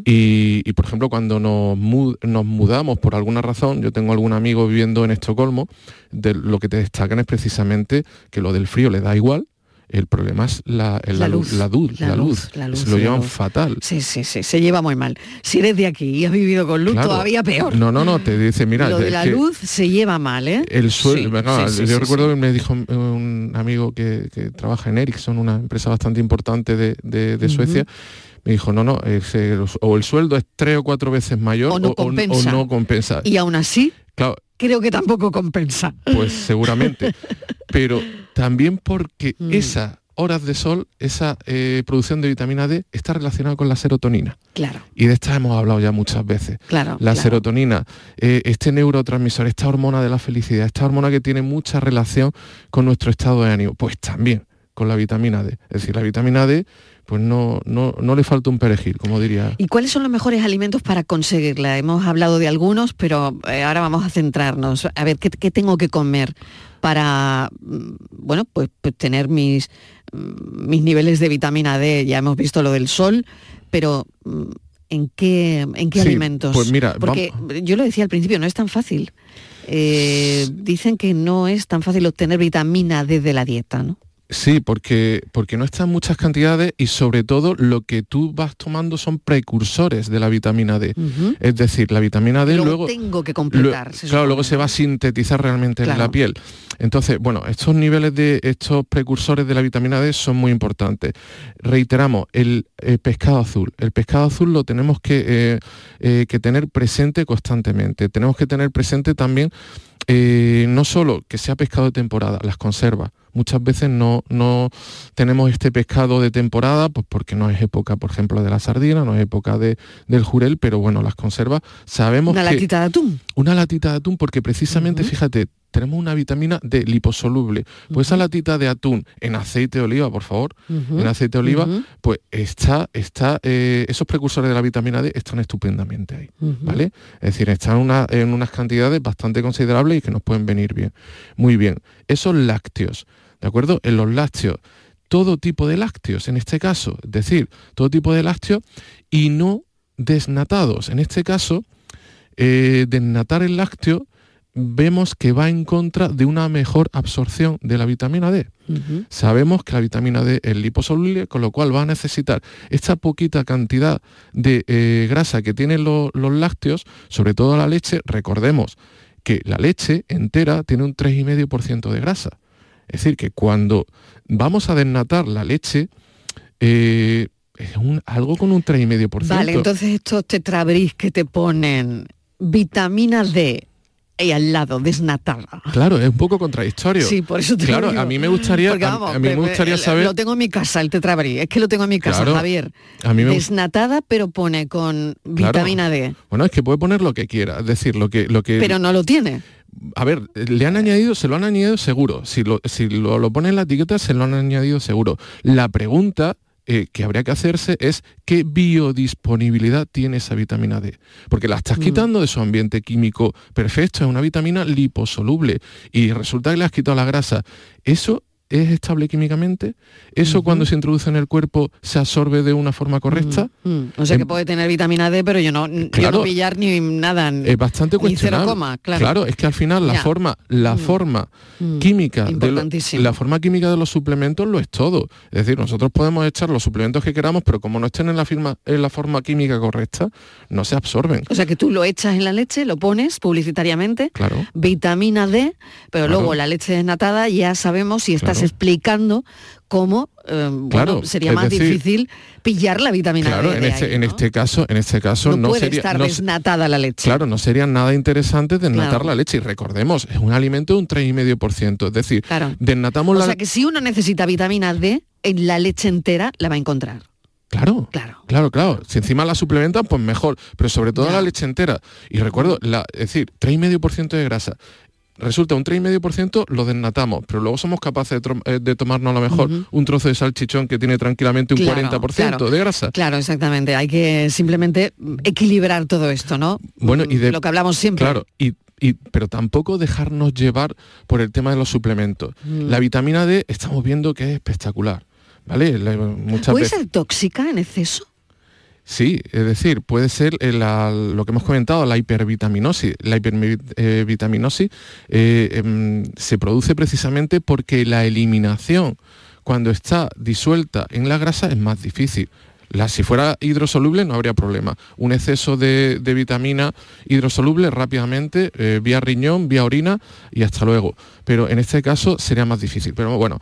S5: y, por ejemplo cuando nos, nos mudamos por alguna razón, yo tengo algún amigo viviendo en Estocolmo, de, lo que te destacan es precisamente que lo del frío le da igual, el problema es la, luz, la, luz, la, luz, Se lo llevan fatal.
S3: Sí, sí, sí, se lleva muy mal. Si eres de aquí y has vivido con luz, todavía peor.
S5: No, no, no, te dice, mira...
S3: Lo de la luz se lleva mal, ¿eh?
S5: El suelo, yo recuerdo que me dijo un amigo que, trabaja en Ericsson, una empresa bastante importante de, Suecia, me dijo, no, no, o el sueldo es tres o cuatro veces mayor o no, compensa.
S3: Y aún así, creo que tampoco compensa.
S5: Pues seguramente. Pero también porque mm. esas horas de sol, esa eh, producción de vitamina D está relacionada con la serotonina.
S3: Claro.
S5: Y de esta hemos hablado ya muchas veces.
S3: Claro.
S5: La serotonina, eh, este neurotransmisor, esta hormona de la felicidad, esta hormona que tiene mucha relación con nuestro estado de ánimo, pues también con la vitamina D. Es decir, la vitamina D pues no, no, no, le falta un perejil, como diría.
S3: ¿Y cuáles son los mejores alimentos para conseguirla? Hemos hablado de algunos, pero eh, ahora vamos a centrarnos. A ver, ¿qué, tengo que comer para, mm, bueno, pues, pues, tener mis, mm, mis niveles de vitamina D? Ya hemos visto lo del sol, pero mm, ¿en qué, en qué alimentos?
S5: Pues mira,
S3: Porque yo lo decía al principio, no es tan fácil. Eh, dicen que no es tan fácil obtener vitamina D de la dieta, ¿no?
S5: Sí, porque, porque no están muchas cantidades y sobre todo lo que tú vas tomando son precursores de la vitamina D. Es decir, la vitamina D luego...
S3: tengo que completar.
S5: claro, luego se va a sintetizar realmente en la piel. Entonces, bueno, estos niveles de estos precursores de la vitamina D son muy importantes. Reiteramos, el, pescado azul. El pescado azul lo tenemos que, eh, eh, que tener presente constantemente. Tenemos que tener presente también eh, no solo que sea pescado de temporada, las conservas. Muchas veces no, no tenemos este pescado de temporada, pues porque no es época, por ejemplo, de la sardina, no es época de, del jurel, pero bueno, las conservas sabemos
S3: Una latita de atún.
S5: Una latita de atún, porque precisamente, fíjate, tenemos una vitamina D liposoluble. Pues esa latita de atún en aceite de oliva, por favor, en aceite de oliva, pues está, está eh, esos precursores de la vitamina D están estupendamente ahí, ¿vale? Es decir, están una- en unas cantidades bastante considerables y que nos pueden venir bien. Muy bien. Esos lácteos, ¿de acuerdo? En los lácteos, todo tipo de lácteos en este caso, es decir, todo tipo de lácteos y no desnatados. En este caso, eh, desnatar el lácteo vemos que va en contra de una mejor absorción de la vitamina D. Sabemos que la vitamina D es liposoluble, con lo cual va a necesitar esta poquita cantidad de eh, grasa que tienen lo- los lácteos, sobre todo la leche. Recordemos que la leche entera tiene un 3,5% de grasa. Es decir, que cuando vamos a desnatar la leche, eh, es un- algo con un 3,5%.
S3: Vale, entonces estos tetrabris que te ponen vitamina D y al lado desnatada.
S5: Claro, es un poco contradictorio.
S3: Sí, por eso te
S5: Claro,
S3: digo.
S5: a mí me gustaría,
S3: Porque,
S5: a-
S3: vamos,
S5: a, mí me gustaría
S3: eh,
S5: saber.
S3: Lo tengo en mi casa, el tetrabrí. Es que lo tengo en mi casa,
S5: Claro,
S3: Javier.
S5: a mí me
S3: Desnatada, pero pone con
S5: Claro.
S3: vitamina D.
S5: Bueno, es que puede poner lo que quiera, es decir, lo que, lo que.
S3: Pero no lo tiene.
S5: A ver, le han añadido, se lo han añadido seguro. Si lo, si lo, lo pone en la etiqueta, se lo han añadido seguro. La pregunta eh, que habría que hacerse es qué biodisponibilidad tiene esa vitamina D. Porque la estás quitando de su ambiente químico perfecto, es una vitamina liposoluble y resulta que le has quitado la grasa. ¿Eso es estable químicamente? ¿Eso cuando se introduce en el cuerpo se absorbe de una forma correcta?
S3: Mm, O sea que
S5: Em,
S3: puede tener vitamina D, pero yo no, yo
S5: Claro.
S3: no pillar ni nada.
S5: es bastante cuestionable.
S3: coma, claro.
S5: es que al final la
S3: Ya.
S5: forma, la forma
S3: Mm,
S5: química de lo- la forma química de los suplementos lo es todo. Es decir, nosotros podemos echar los suplementos que queramos, pero como no estén en la firma, en la forma química correcta, no se absorben.
S3: O sea que tú lo echas en la leche, lo pones publicitariamente,
S5: Claro.
S3: vitamina D, pero
S5: Claro.
S3: luego la leche desnatada ya sabemos si estás
S5: Claro.
S3: explicando cómo eh, bueno,
S5: Claro,
S3: sería más
S5: decir,
S3: difícil pillar la vitamina
S5: Claro,
S3: D.
S5: en este,
S3: ahí,
S5: en
S3: ¿no?
S5: este caso, en este caso
S3: no,
S5: no,
S3: puede
S5: sería.
S3: estar
S5: no
S3: desnatada la leche.
S5: Claro, no sería nada interesante desnatar
S3: Claro.
S5: la leche. Y recordemos, es un alimento de un 3,5%. Es decir,
S3: Claro.
S5: desnatamos
S3: O
S5: la
S3: sea que si uno necesita vitamina D, en la leche entera la va a encontrar.
S5: Claro,
S3: claro,
S5: claro, claro. Si encima la suplementan, pues mejor. Pero sobre todo la leche entera. Y recuerdo, la, es decir, 3,5% de grasa. Resulta un 3,5% lo desnatamos, pero luego somos capaces de, eh, de tomarnos a lo mejor un trozo de salchichón que tiene tranquilamente un
S3: Claro,
S5: 40%
S3: claro.
S5: de grasa.
S3: Claro, exactamente. Hay que simplemente equilibrar todo esto, ¿no?
S5: Bueno, y de,
S3: Lo que hablamos siempre.
S5: Claro, y, y- pero tampoco dejarnos llevar por el tema de los suplementos.
S3: Mm.
S5: La vitamina D estamos viendo que es espectacular. ¿Vale? La- muchas
S3: ¿Puede
S5: veces.
S3: ser tóxica en exceso?
S5: Sí, es decir, puede ser eh, lo que hemos comentado, la hipervitaminosis. La hipervitaminosis eh, em, se produce precisamente porque la eliminación cuando está disuelta en la grasa es más difícil. La, si fuera hidrosoluble no habría problema. Un exceso de, vitamina hidrosoluble rápidamente, eh, vía riñón, vía orina y hasta luego. Pero en este caso sería más difícil. Pero bueno,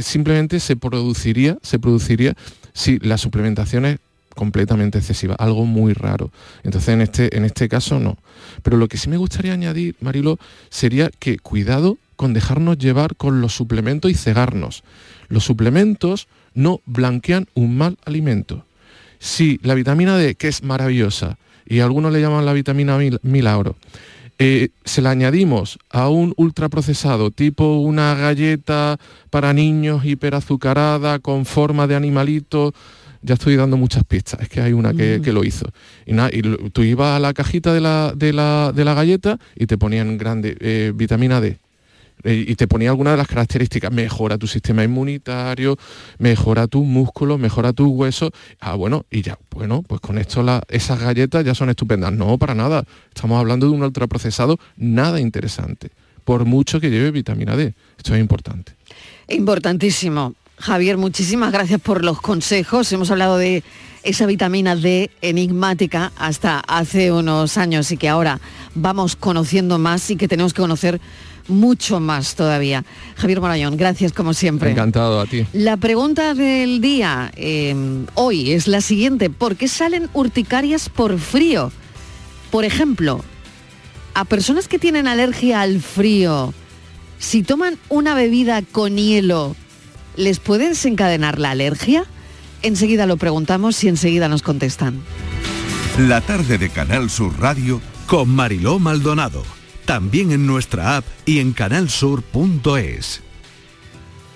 S5: simplemente se produciría, se produciría si la suplementación es completamente excesiva, algo muy raro. Entonces en este, en este caso no. Pero lo que sí me gustaría añadir, Marilo, sería que cuidado con dejarnos llevar con los suplementos y cegarnos. Los suplementos no blanquean un mal alimento. Si la vitamina D, que es maravillosa, y algunos le llaman la vitamina mil- milagro, eh, se la añadimos a un ultraprocesado, tipo una galleta para niños hiperazucarada con forma de animalito, ya estoy dando muchas pistas, es que hay una que,
S9: Mm.
S5: que lo hizo. Y, nada, y tú ibas a la cajita de la, de la, de la galleta y te ponían grande eh, vitamina D. Eh, y te ponía algunas de las características, mejora tu sistema inmunitario, mejora tus músculos, mejora tus huesos. Ah, bueno, y ya, bueno, pues con esto la- esas galletas ya son estupendas. No, para nada. Estamos hablando de un ultraprocesado nada interesante, por mucho que lleve vitamina D. Esto es importante.
S3: Importantísimo. Javier, muchísimas gracias por los consejos. Hemos hablado de esa vitamina D enigmática hasta hace unos años y que ahora vamos conociendo más y que tenemos que conocer mucho más todavía. Javier Morayón, gracias como siempre.
S5: Encantado a ti.
S3: La pregunta del día eh, hoy es la siguiente. ¿Por qué salen urticarias por frío? Por ejemplo, a personas que tienen alergia al frío, si toman una bebida con hielo, ¿les puede desencadenar la alergia? Enseguida lo preguntamos y enseguida nos contestan.
S10: La tarde de Canal Sur Radio
S1: con Mariló Maldonado.
S7: también en nuestra app y en canalsur.es.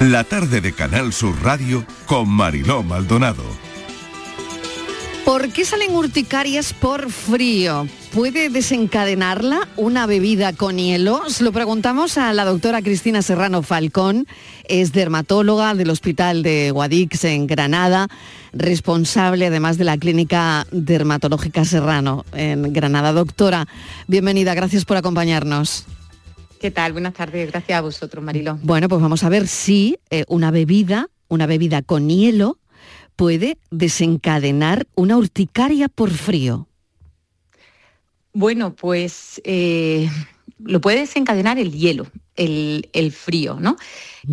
S9: La tarde de Canal Sur Radio con Mariló Maldonado.
S3: ¿Por qué salen urticarias por frío? ¿Puede desencadenarla una bebida con hielo? Lo preguntamos a la doctora Cristina Serrano Falcón, es dermatóloga del Hospital de Guadix en Granada, responsable además de la Clínica Dermatológica Serrano en Granada. Doctora, bienvenida, gracias por acompañarnos.
S10: ¿Qué tal? Buenas tardes, gracias a vosotros, Marilo.
S3: Bueno, pues vamos a ver si eh, una bebida, una bebida con hielo, puede desencadenar una urticaria por frío.
S10: Bueno, pues eh, lo puede desencadenar el hielo, el, el frío, ¿no?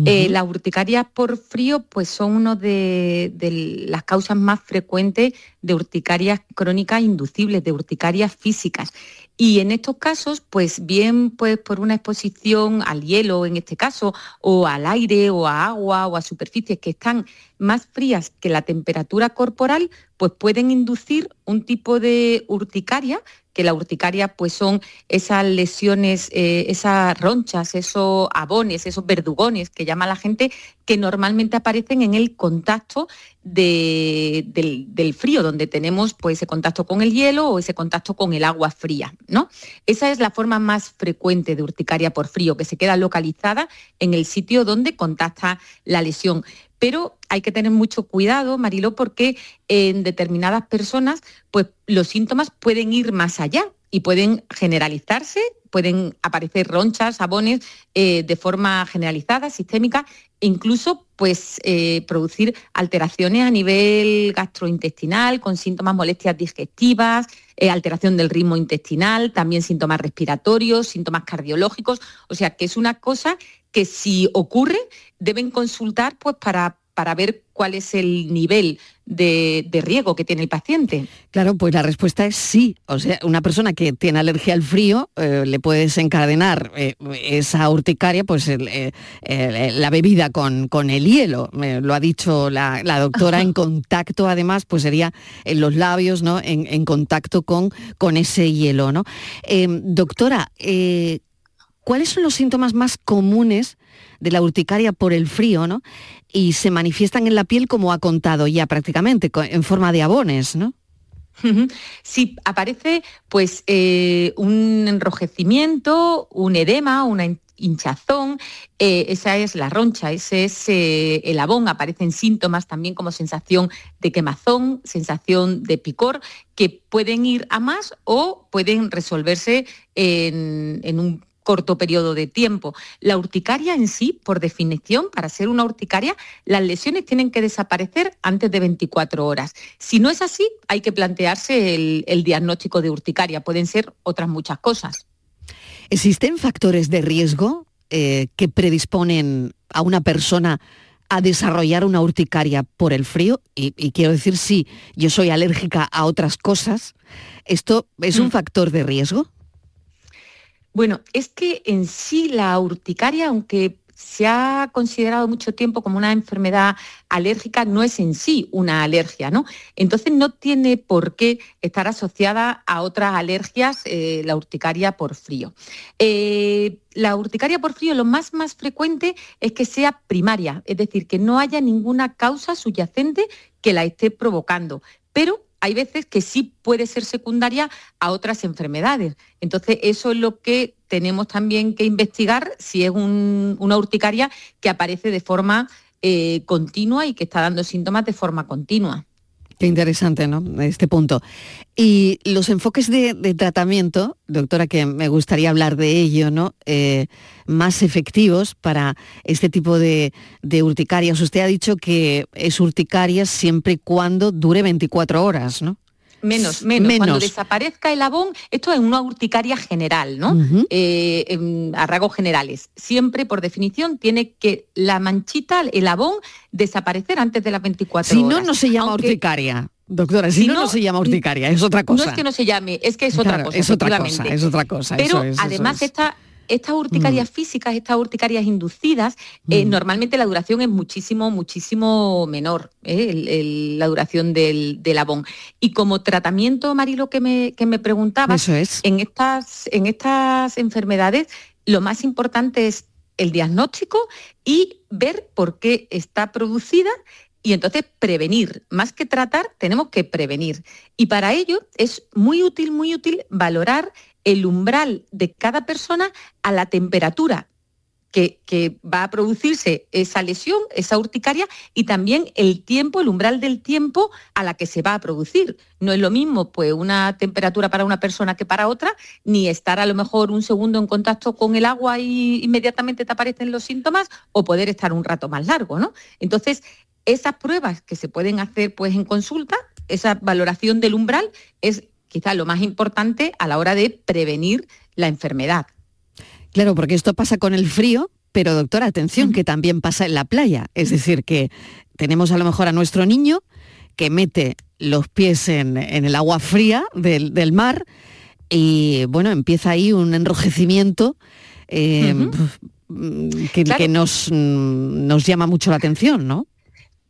S10: Eh, las urticarias por frío pues son una de, de, las causas más frecuentes de urticarias crónicas inducibles, de urticarias físicas. Y en estos casos, pues bien pues por una exposición al hielo en este caso, o al aire, o a agua, o a superficies que están más frías que la temperatura corporal, pues pueden inducir un tipo de urticaria que la urticaria pues son esas lesiones, eh, esas ronchas, esos abones, esos verdugones que llama la gente, que normalmente aparecen en el contacto de, del, del, frío, donde tenemos pues, ese contacto con el hielo o ese contacto con el agua fría. ¿no? Esa es la forma más frecuente de urticaria por frío, que se queda localizada en el sitio donde contacta la lesión. Pero hay que tener mucho cuidado, Mariló, porque en determinadas personas pues, los síntomas pueden ir más allá y pueden generalizarse, pueden aparecer ronchas, sabones eh, de forma generalizada, sistémica, e incluso pues, eh, producir alteraciones a nivel gastrointestinal, con síntomas, molestias digestivas, eh, alteración del ritmo intestinal, también síntomas respiratorios, síntomas cardiológicos. O sea que es una cosa que si ocurre deben consultar pues, para, para ver cuál es el nivel de, de, riesgo que tiene el paciente.
S3: Claro, pues la respuesta es sí. O sea, una persona que tiene alergia al frío eh, le puede desencadenar eh, esa urticaria, pues eh, la bebida con, con, el hielo. lo ha dicho la, la doctora, en contacto además, pues sería en los labios, ¿no? En, en contacto con, con ese hielo, ¿no? doctora, ¿cuáles son los síntomas más comunes de la urticaria por el frío, ¿no? Y se manifiestan en la piel como ha contado ya prácticamente, en forma de abones, ¿no?
S10: Sí, aparece pues eh, un enrojecimiento, un edema, una hinchazón, eh, esa es la roncha, ese es eh, el abón, aparecen síntomas también como sensación de quemazón, sensación de picor, que pueden ir a más o pueden resolverse en, en un corto periodo de tiempo. La urticaria en sí, por definición, para ser una urticaria, las lesiones tienen que desaparecer antes de 24 horas. Si no es así, hay que plantearse el, el diagnóstico de urticaria. Pueden ser otras muchas cosas.
S3: ¿Existen factores de riesgo eh, que predisponen a una persona a desarrollar una urticaria por el frío? Y, y, quiero decir, si yo soy alérgica a otras cosas, ¿esto es un mm. factor de riesgo?
S10: Bueno, es que en sí la urticaria, aunque se ha considerado mucho tiempo como una enfermedad alérgica, no es en sí una alergia, ¿no? Entonces no tiene por qué estar asociada a otras alergias eh, la urticaria por frío. Eh, la urticaria por frío lo más, más frecuente es que sea primaria, es decir, que no haya ninguna causa subyacente que la esté provocando, pero hay veces que sí puede ser secundaria a otras enfermedades. Entonces, eso es lo que tenemos también que investigar si es una urticaria que aparece de forma eh, continua y que está dando síntomas de forma continua.
S3: Qué interesante, ¿no? Este punto. Y los enfoques de, tratamiento, doctora, que me gustaría hablar de ello, ¿no? Eh, más efectivos para este tipo de, de, urticarias. Usted ha dicho que es urticaria siempre y cuando dure 24 horas, ¿no?
S10: Menos, menos, Cuando desaparezca el abón, esto es una urticaria general, ¿no? Eh, a rasgos generales. Siempre, por definición, tiene que la manchita, el abón, desaparecer antes de las 24
S3: horas.
S10: Si
S3: no, no se llama urticaria. Doctora, si, no, no, se llama urticaria, es otra cosa.
S10: No es que no se llame, es que es otra cosa.
S3: Es otra cosa, es otra cosa.
S10: Pero además esta estas urticarias mm. físicas, estas urticarias inducidas, eh, mm. normalmente la duración es muchísimo, muchísimo menor, eh, la duración del, del, abón. Y como tratamiento, Marilo, que me, que me preguntaba, en, estas, en estas enfermedades lo más importante es el diagnóstico y ver por qué está producida y entonces prevenir, más que tratar, tenemos que prevenir. Y para ello es muy útil, muy útil valorar el umbral de cada persona a la temperatura que, va a producirse esa lesión, esa urticaria, y también el tiempo, el umbral del tiempo a la que se va a producir. No es lo mismo pues, una temperatura para una persona que para otra, ni estar a lo mejor un segundo en contacto con el agua y inmediatamente te aparecen los síntomas, o poder estar un rato más largo. ¿no? Entonces, esas pruebas que se pueden hacer pues, en consulta, esa valoración del umbral es quizá lo más importante a la hora de prevenir la enfermedad.
S3: Claro, porque esto pasa con el frío, pero doctora, atención, que también pasa en la playa. Es decir, que tenemos a lo mejor a nuestro niño que mete los pies en, el agua fría del, mar y bueno, empieza ahí un enrojecimiento eh, que, nos, nos llama mucho la atención, ¿no?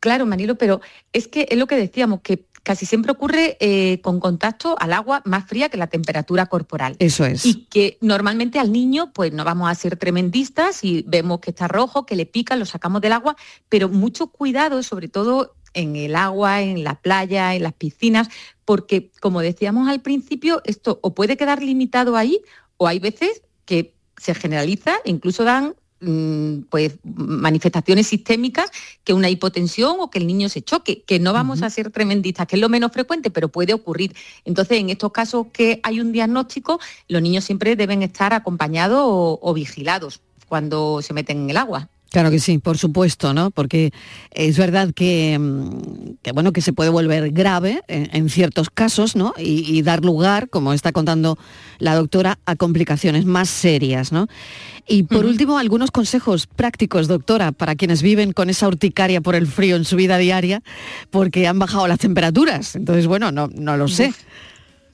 S10: Claro, Manilo, pero es que es lo que decíamos, que casi siempre ocurre eh, con contacto al agua más fría que la temperatura corporal.
S3: Eso es.
S10: Y que normalmente al niño, pues no vamos a ser tremendistas y vemos que está rojo, que le pica, lo sacamos del agua, pero mucho cuidado, sobre todo en el agua, en la playa, en las piscinas, porque como decíamos al principio, esto o puede quedar limitado ahí o hay veces que se generaliza, incluso dan pues manifestaciones sistémicas que una hipotensión o que el niño se choque, que no vamos a ser tremendistas, que es lo menos frecuente, pero puede ocurrir. Entonces, en estos casos que hay un diagnóstico, los niños siempre deben estar acompañados o vigilados cuando se meten en el agua.
S3: Claro que sí, por supuesto, ¿no? Porque es verdad que, mm, bueno, que se puede volver grave en, ciertos casos, ¿no? Y, dar lugar, como está contando la doctora, a complicaciones más serias, ¿no? Y por último, algunos consejos prácticos, doctora, para quienes viven con esa urticaria por el frío en su vida diaria, porque han bajado las temperaturas. Entonces, bueno, no, no lo sé.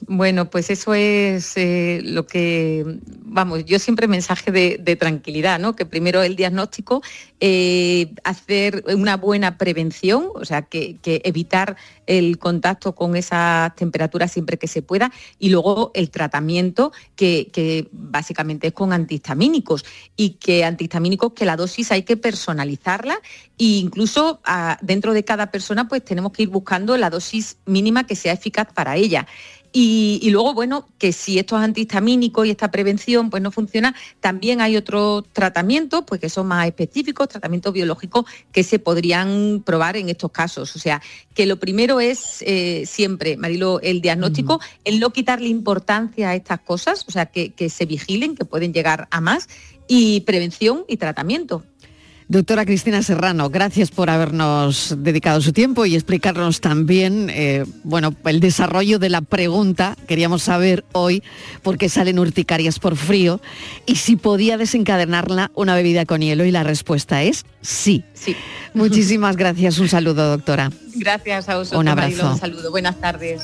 S10: Bueno, pues eso es eh, lo que, vamos, yo siempre mensaje de, tranquilidad, ¿no? Que primero el diagnóstico, eh, hacer una buena prevención, o sea, que, evitar el contacto con esas temperaturas siempre que se pueda, y luego el tratamiento, que, básicamente es con antihistamínicos, y que antihistamínicos, que la dosis hay que personalizarla, e incluso ah, dentro de cada persona, pues tenemos que ir buscando la dosis mínima que sea eficaz para ella. Y, luego, bueno, que si estos antihistamínicos y esta prevención pues no funciona, también hay otros tratamientos pues que son más específicos, tratamientos biológicos que se podrían probar en estos casos. O sea, que lo primero es eh, siempre, Marilo, el diagnóstico, el no quitarle importancia a estas cosas, o sea, que se vigilen, que pueden llegar a más, y prevención y tratamiento.
S3: Doctora Cristina Serrano, gracias por habernos dedicado su tiempo y explicarnos también, eh, bueno, el desarrollo de la pregunta. Queríamos saber hoy por qué salen urticarias por frío y si podía desencadenarla una bebida con hielo y la respuesta es sí.
S10: Sí.
S3: Muchísimas gracias. Un saludo, doctora.
S10: Gracias a vosotros.
S3: Un abrazo.
S10: un saludo. Buenas tardes.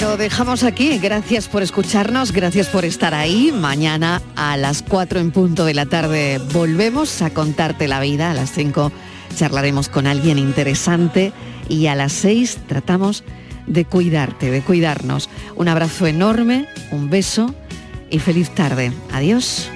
S3: Lo dejamos aquí. Gracias por escucharnos, gracias por estar ahí. Mañana a las 4 en punto de la tarde volvemos a contarte la vida. A las 5 charlaremos con alguien interesante y a las 6 tratamos de cuidarte, de cuidarnos. Un abrazo enorme, un beso y feliz tarde. Adiós.